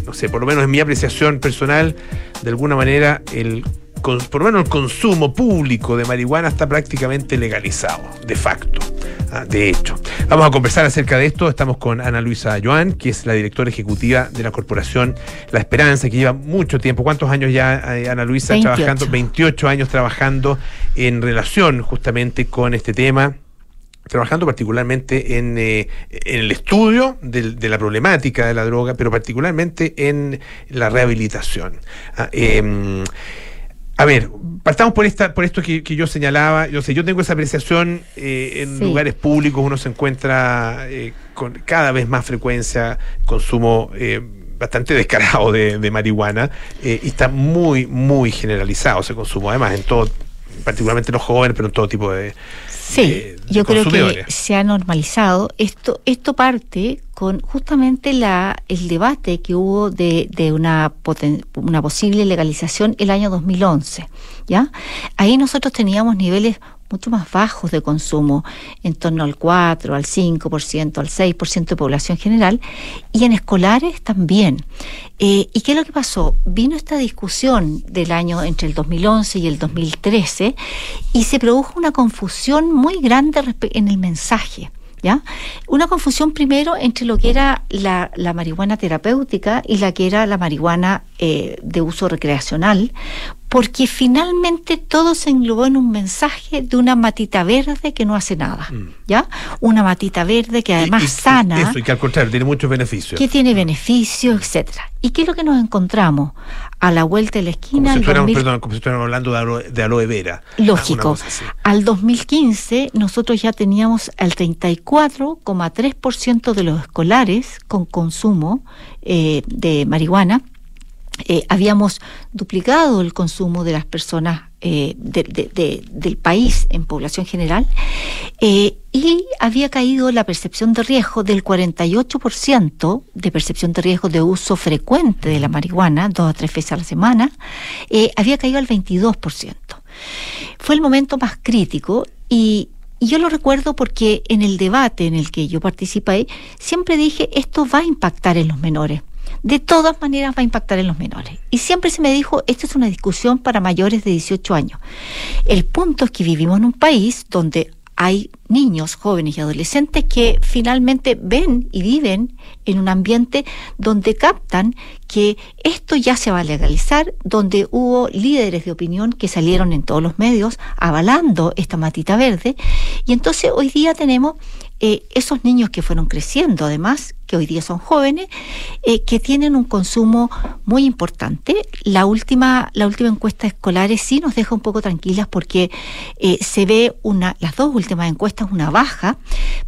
no sé, por lo menos en mi apreciación personal, de alguna manera, el, por lo menos el consumo público de marihuana está prácticamente legalizado, de facto. ah, De hecho, vamos a conversar acerca de esto. Estamos con Ana Luisa Joan, que es la directora ejecutiva de la corporación La Esperanza, que lleva mucho tiempo. ¿Cuántos años ya, eh, Ana Luisa, 28. trabajando? 28 años trabajando en relación justamente con este tema trabajando particularmente en, eh, en el estudio de, la problemática de la droga, pero particularmente en la rehabilitación. Ah, em, a ver, partamos por esta, por esto que, que yo señalaba. Yo sé, yo tengo esa apreciación eh, en Sí. lugares públicos, uno se encuentra eh, con cada vez más frecuencia consumo eh, bastante descarado de, de marihuana eh, y está muy, muy generalizado ese consumo, además en todo, particularmente en los jóvenes, pero en todo tipo de, Sí, de- de yo creo que se ha normalizado. Esto, esto parte con justamente la, el debate que hubo de, de una, poten- una posible legalización el año 2011. ¿ya? Ahí nosotros teníamos niveles mucho más bajos de consumo, en torno al 4, al 5%, al 6% de población general, y en escolares también. Eh, ¿Y qué es lo que pasó? Vino esta discusión del año entre el 2011 y el 2013 y se produjo una confusión muy grande en el mensaje. ¿Ya? Una confusión primero entre lo que era la, la marihuana terapéutica y la que era la marihuana eh, de uso recreacional, porque finalmente todo se englobó en un mensaje de una matita verde que no hace nada, ¿ya? Una matita verde que además Y- y- sana Eso, y que al contrario, tiene muchos beneficios. que tiene beneficios, etcétera. ¿Y qué es lo que nos encontramos? A la vuelta de la Como esquina, si, al estuviéramos, 2000 perdón, como si estuviéramos hablando de aloe, de aloe vera. Lógico, al 2015 nosotros ya teníamos el 34,3% de los escolares con consumo eh, de marihuana. Eh, habíamos duplicado el consumo de las personas eh, de- de- de- del país en población general eh, y había caído la percepción de riesgo del 48% de percepción de riesgo de uso frecuente de la marihuana, dos a tres veces a la semana, había caído al 22%. Fue el momento más crítico y yo lo recuerdo porque en el debate en el que yo participé, siempre dije, esto va a impactar en los menores. De todas maneras va a impactar en los menores. Y siempre se me dijo, esto es una discusión para mayores de 18 años. El punto es que vivimos en un país donde hay niños, jóvenes y adolescentes que finalmente ven y viven en un ambiente donde captan que esto ya se va a legalizar, donde hubo líderes de opinión que salieron en todos los medios avalando esta matita verde. Y entonces hoy día tenemos eh, esos niños que fueron creciendo, además, que hoy día son jóvenes, eh, que tienen un consumo muy importante. La última, la última encuesta escolar sí nos deja un poco tranquilas porque eh, se ve una, las dos últimas encuestas una baja,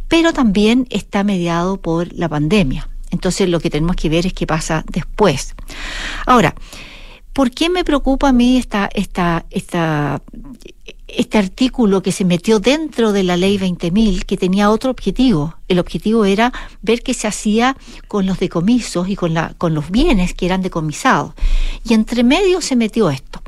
pero también está mediado por la pandemia. Entonces lo que tenemos que ver es qué pasa después. Ahora, ¿por qué me preocupa a mí esta, esta, esta, este artículo que se metió dentro de la ley 20.000 que tenía otro objetivo? El objetivo era ver qué se hacía con los decomisos y con, la, con los bienes que eran decomisados. Y entre medio se metió esto.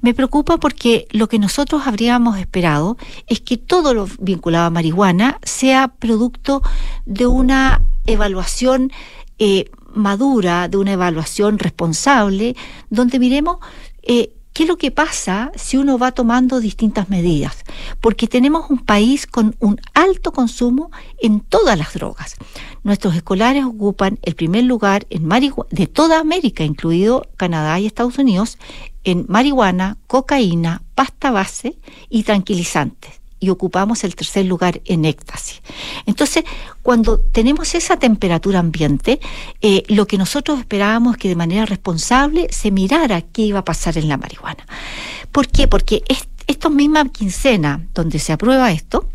Me preocupa porque lo que nosotros habríamos esperado es que todo lo vinculado a marihuana sea producto de una evaluación eh, madura, de una evaluación responsable, donde miremos eh, qué es lo que pasa si uno va tomando distintas medidas. Porque tenemos un país con un alto consumo en todas las drogas. Nuestros escolares ocupan el primer lugar en marihuana, de toda América, incluido Canadá y Estados Unidos, en marihuana, cocaína, pasta base y tranquilizantes y ocupamos el tercer lugar en éxtasis. Entonces, cuando tenemos esa temperatura ambiente, eh, lo que nosotros esperábamos es que de manera responsable se mirara qué iba a pasar en la marihuana. ¿Por qué? Porque es, esta misma quincena donde se aprueba esto,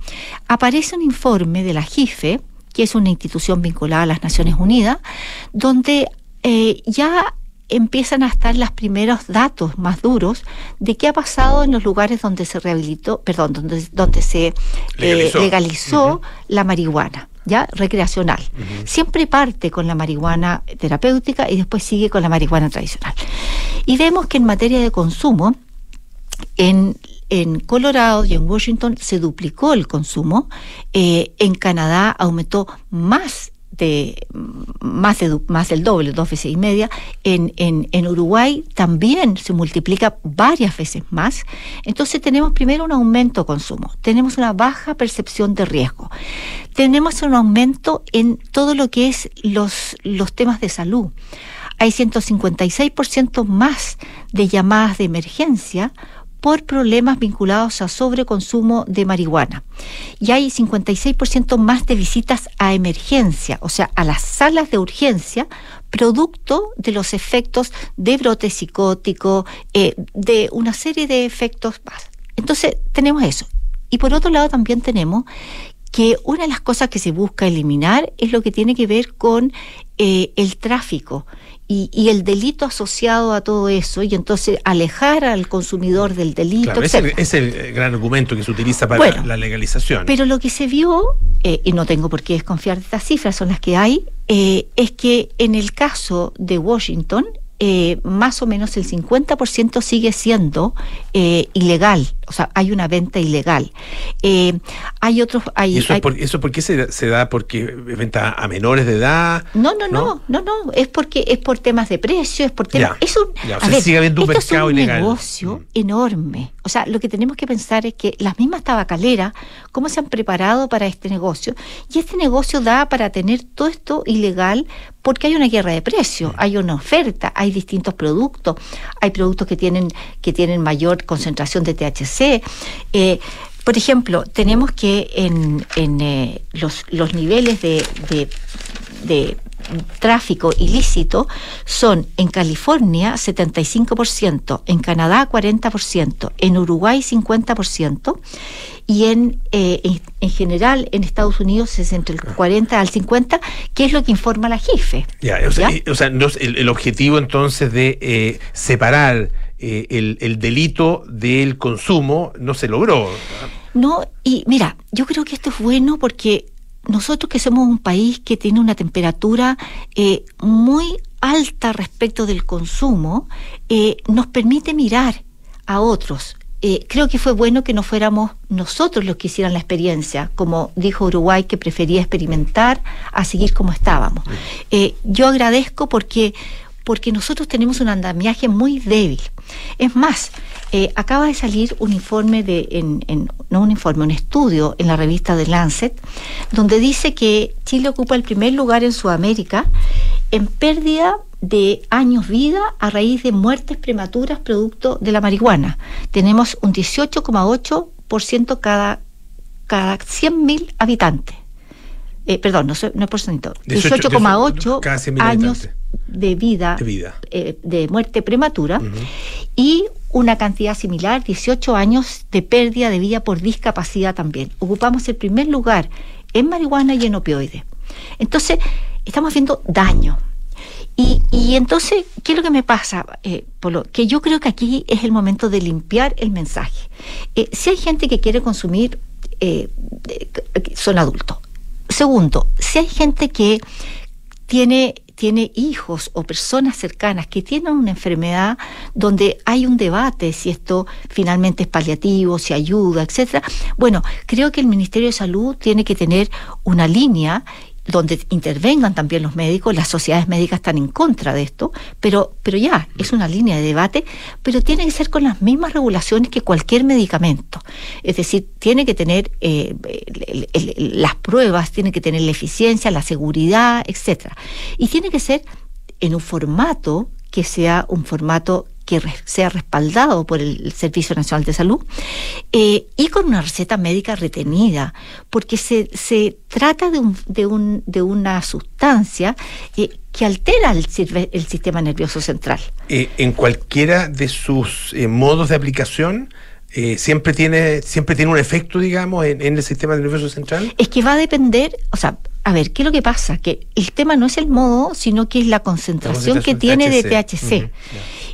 aparece un informe de la JIFE, que es una institución vinculada a las Naciones Unidas, donde eh, ya empiezan a estar los primeros datos más duros de qué ha pasado en los lugares donde se rehabilitó, perdón, donde, donde se eh, Legalizó. la marihuana. ya recreacional. Siempre parte con la marihuana terapéutica y después sigue con la marihuana tradicional. Y vemos que en materia de consumo, en, en Colorado y en Washington se duplicó el consumo, eh, en Canadá aumentó más de más, de, más del doble, dos veces y media. En, en, en Uruguay también se multiplica varias veces más. Entonces tenemos primero un aumento de consumo, tenemos una baja percepción de riesgo, tenemos un aumento en todo lo que es los, los temas de salud. Hay 156% más de llamadas de emergencia por problemas vinculados a sobreconsumo de marihuana. Y hay 56% más de visitas a emergencia, o sea, a las salas de urgencia, producto de los efectos de brote psicótico, eh, de una serie de efectos más. Entonces, tenemos eso. Y por otro lado, también tenemos que una de las cosas que se busca eliminar es lo que tiene que ver con eh, el tráfico y, y, el delito asociado a todo eso, y entonces alejar al consumidor del delito. Claro, es, el, es, el, gran argumento que se utiliza para bueno, la legalización. Pero lo que se vio, eh, y no tengo por qué desconfiar de estas cifras, son las que hay, eh, es que en el caso de Washington, eh, más o menos el 50% sigue siendo eh, ilegal, o sea, hay una venta ilegal. Eh, hay otros... Hay, ¿Y eso, hay, por, ¿Eso por qué se, se, da? ¿Porque venta a menores de edad? No, no, no, no, no, no, es porque es por temas de precio, es por temas... Ya, es un, ya, o sea, ver, sigue habiendo un mercado es un ilegal. negocio mm. enorme. O sea, lo que tenemos que pensar es que las mismas tabacaleras, cómo se han preparado para este negocio, y este negocio da para tener todo esto ilegal porque hay una guerra de precios, hay una oferta, hay distintos productos, hay productos que tienen, que tienen mayor concentración de THC. Eh, por ejemplo, tenemos que en, en eh, los, los, niveles de, de, de tráfico ilícito son en California 75%, en Canadá 40%, en Uruguay 50% y en, eh, en, en, general en Estados Unidos es entre el 40 al 50, que es lo que informa la JIFE. Ya, o sea, ¿Ya? o sea no, el, el, objetivo entonces de eh, separar eh, el, el, delito del consumo no se logró. No, y mira, yo creo que esto es bueno porque nosotros que somos un país que tiene una temperatura eh, muy alta respecto del consumo, eh, nos permite mirar a otros. Eh, creo que fue bueno que no fuéramos nosotros los que hicieran la experiencia, como dijo Uruguay que prefería experimentar a seguir como estábamos. yo agradezco porque porque nosotros tenemos un andamiaje muy débil. Es más, eh, acaba de salir un informe de, en, en, no un informe, un estudio en la revista The Lancet, donde dice que Chile ocupa el primer lugar en Sudamérica en pérdida de años vida a raíz de muertes prematuras producto de la marihuana. Tenemos un 18,8% cada, cada 100.000 habitantes. Eh, perdón, no, no es por ciento, 18,8 años de vida, de, vida. Eh, de muerte prematura uh -huh. y una cantidad similar, 18 años de pérdida de vida por discapacidad también. Ocupamos el primer lugar en marihuana y en opioides. Entonces, estamos haciendo daño. Y, y, entonces, ¿qué es lo que me pasa, eh, Polo? Que yo creo que aquí es el momento de limpiar el mensaje. Eh, si hay gente que quiere consumir, eh, son adultos. Segundo, si hay gente que tiene tiene hijos o personas cercanas que tienen una enfermedad donde hay un debate si esto finalmente es paliativo, si ayuda, etcétera. Bueno, creo que el Ministerio de Salud tiene que tener una línea donde intervengan también los médicos, las sociedades médicas están en contra de esto, pero, pero ya, es una línea de debate, pero tiene que ser con las mismas regulaciones que cualquier medicamento. Es decir, tiene que tener eh, las pruebas, tiene que tener la eficiencia, la seguridad, etcétera. Y tiene que ser en un formato que sea un formato que sea respaldado por el Servicio Nacional de Salud eh, y con una receta médica retenida, porque se, se trata de, un, de, un, de una sustancia eh, que altera el, sistema nervioso central. Eh, en cualquiera de sus eh, modos de aplicación, eh, siempre tiene siempre tiene un efecto, digamos, en, en el sistema nervioso central. Es que va a depender, o sea, a ver, ¿qué es lo que pasa? Que el tema no es el modo, sino que es la concentración, La que tiene de THC. THC.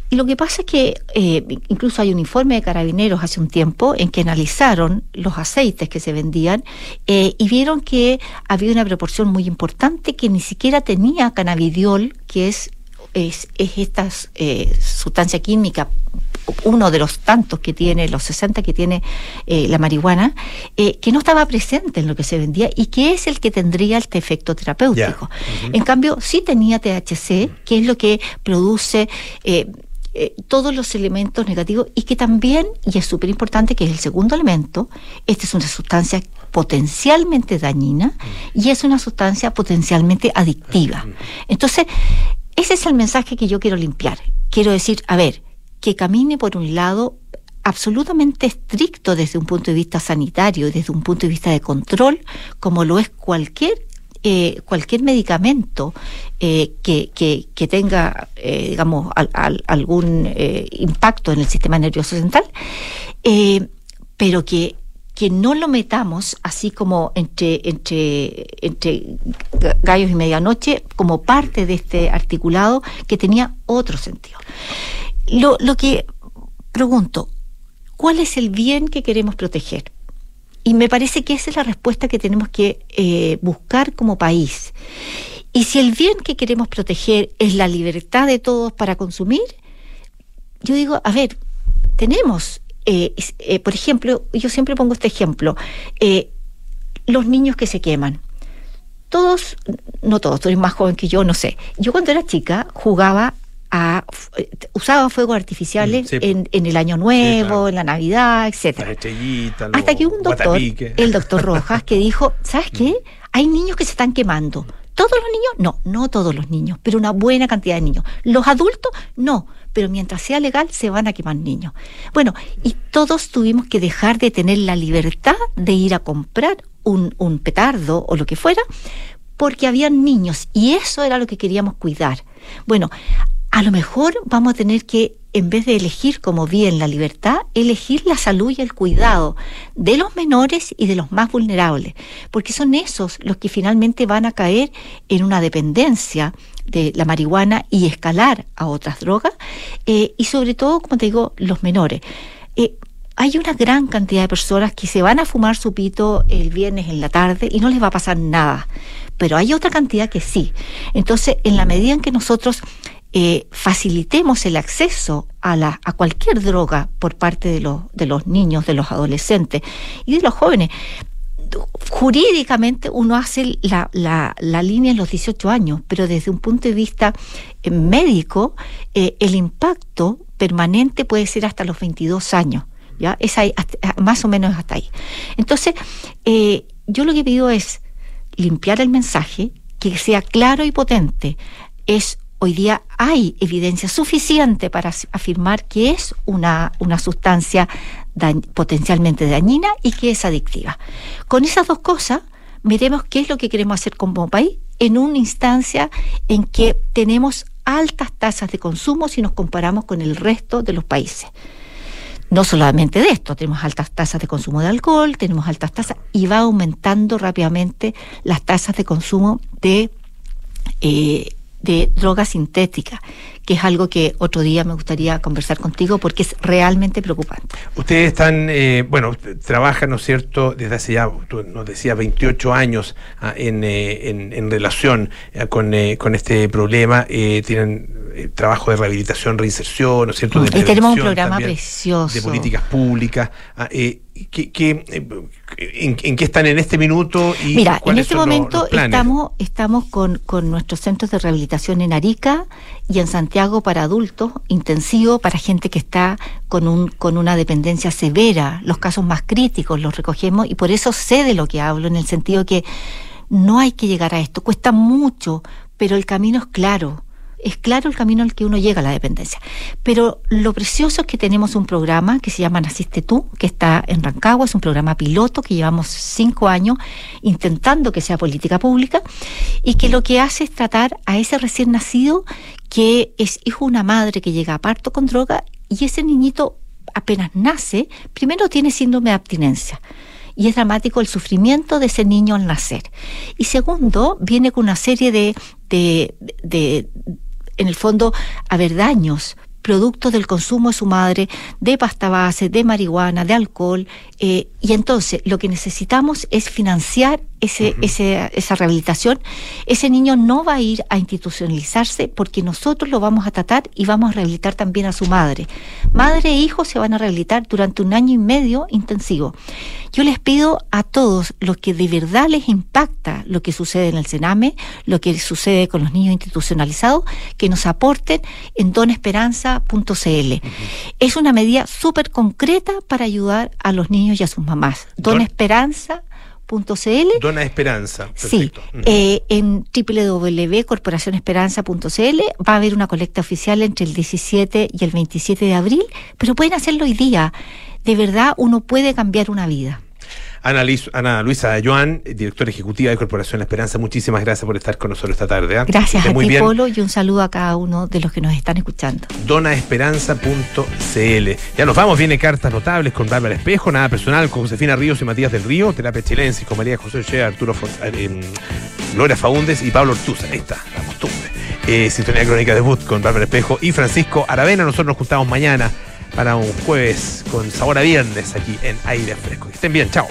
Y lo que pasa es que eh, incluso hay un informe de carabineros hace un tiempo en que analizaron los aceites que se vendían eh, y vieron que había una proporción muy importante que ni siquiera tenía cannabidiol, que es, es, es esta eh, sustancia química uno de los tantos que tiene, los 60 que tiene eh, la marihuana, eh, que no estaba presente en lo que se vendía y que es el que tendría este efecto terapéutico. En cambio, sí tenía THC, que es lo que produce eh, eh, todos los elementos negativos y que también, y es súper importante, que es el segundo elemento, esta es una sustancia potencialmente dañina y es una sustancia potencialmente adictiva. Entonces, ese es el mensaje que yo quiero limpiar. Quiero decir, a ver, que camine por un lado absolutamente estricto desde un punto de vista sanitario y desde un punto de vista de control, como lo es cualquier eh, cualquier medicamento eh, que, que, tenga, eh, digamos, al- al- algún impacto en el sistema nervioso central, pero que, que no lo metamos así como entre, entre, entre ga- gallos y medianoche como parte de este articulado que tenía otro sentido. Lo, lo que pregunto, ¿cuál es el bien que queremos proteger? Y me parece que esa es la respuesta que tenemos que eh, buscar como país. Y si el bien que queremos proteger es la libertad de todos para consumir, yo digo, a ver, tenemos, eh, eh, por ejemplo, yo siempre pongo este ejemplo, eh, los niños que se queman. Todos, no todos, tú eres más joven que yo, no sé. Yo cuando era chica jugaba a, eh, usaba fuegos artificiales Mm, sí, en, en el Año Nuevo, en la Navidad, etcétera. Hasta que un doctor, el doctor Rojas, que dijo, ¿sabes qué? Hay niños que se están quemando. ¿Todos los niños? No, no todos los niños, pero una buena cantidad de niños. ¿Los adultos? No, pero mientras sea legal se van a quemar niños. Bueno, y todos tuvimos que dejar de tener la libertad de ir a comprar un, un petardo o lo que fuera, porque habían niños y eso era lo que queríamos cuidar. Bueno, a lo mejor vamos a tener que, en vez de elegir como bien la libertad, elegir la salud y el cuidado de los menores y de los más vulnerables, porque son esos los que finalmente van a caer en una dependencia de la marihuana y escalar a otras drogas, eh, y sobre todo, como te digo, los menores. Eh, hay una gran cantidad de personas que se van a fumar su pito el viernes en la tarde y no les va a pasar nada. Pero hay otra cantidad que sí. Entonces, en la medida en que nosotros eh, facilitemos el acceso a, la, a cualquier droga por parte de los, de los niños, de los adolescentes y de los jóvenes, jurídicamente uno hace la, la, la línea en los 18 años, pero desde un punto de vista eh, médico, eh, el impacto permanente puede ser hasta los 22 años. ¿ya? Es más o menos hasta ahí. Entonces, yo lo que pido es limpiar el mensaje, que sea claro y potente. Es hoy día hay evidencia suficiente para afirmar que es una, una sustancia potencialmente dañina y que es adictiva. Con esas dos cosas, miremos qué es lo que queremos hacer como país en una instancia en que tenemos altas tasas de consumo si nos comparamos con el resto de los países no solamente de esto, tenemos altas tasas de consumo de alcohol, tenemos altas tasas y va aumentando rápidamente las tasas de consumo de eh, de droga sintética, que es algo que otro día me gustaría conversar contigo porque es realmente preocupante. Ustedes están, eh, bueno, trabajan, ¿no es cierto?, desde hace ya, tú nos decías, 28 años ah, en, eh, en, en relación eh, con, eh, con este problema. tienen trabajo de rehabilitación, reinserción, ¿no es cierto?, de Y tenemos un programa también, precioso. De políticas públicas. Ah, ¿qué- qué, eh, en, en qué están en este minuto? Y Mira, en este los- momento los estamos, estamos con, con nuestros centros de rehabilitación en Arica y en Santiago para adultos, intensivo para gente que está con, un, con una dependencia severa. Los casos más críticos los recogemos y por eso sé de lo que hablo, en el sentido que no hay que llegar a esto. Cuesta mucho, pero el camino es claro. Es claro el camino al que uno llega a la dependencia. Pero lo precioso es que tenemos un programa que se llama Naciste tú, que está en Rancagua, es un programa piloto que llevamos cinco años intentando que sea política pública y que lo que hace es tratar a ese recién nacido que es hijo de una madre que llega a parto con droga y ese niñito apenas nace, primero tiene síndrome de abstinencia y es dramático el sufrimiento de ese niño al nacer. Y segundo, viene con una serie de, en el fondo, haber daños producto del consumo de su madre de pasta base, de marihuana, de alcohol. eh, y entonces lo que necesitamos es financiar ese, ese- esa rehabilitación. Ese niño no va a ir a institucionalizarse porque nosotros lo vamos a tratar y vamos a rehabilitar también a su madre. Madre e hijo se van a rehabilitar durante un año y medio intensivo. Yo les pido a todos los que de verdad les impacta lo que sucede en el Sename, lo que sucede con los niños institucionalizados, que nos aporten en donesperanza.cl. Es una medida súper concreta para ayudar a los niños y a sus mamás. Don- Donesperanza.cl. Dona Esperanza. Sí, eh, en www.corporacionesperanza.cl va a haber una colecta oficial entre el 17 y el 27 de abril, pero pueden hacerlo hoy día. De verdad, uno puede cambiar una vida. Ana, Liz- Ana Luisa Joan, directora ejecutiva de Corporación La Esperanza, muchísimas gracias por estar con nosotros esta tarde. ¿ah? Gracias a muy ti, bien. Polo, y un saludo a cada uno de los que nos están escuchando. donaesperanza.cl. Ya nos vamos, viene cartas notables con Bárbara Espejo, nada personal con Josefina Ríos y Matías del Río, terapia chilense con María José Ochea, Arturo Font eh, Gloria Faúndes y Pablo Ortuza. Ahí está, la costumbre. Eh, Sintonía Crónica de Boot con Bárbara Espejo y Francisco Aravena. Nosotros nos juntamos mañana para un jueves con sabor a viernes aquí en Aire Fresco. Que estén bien, chao.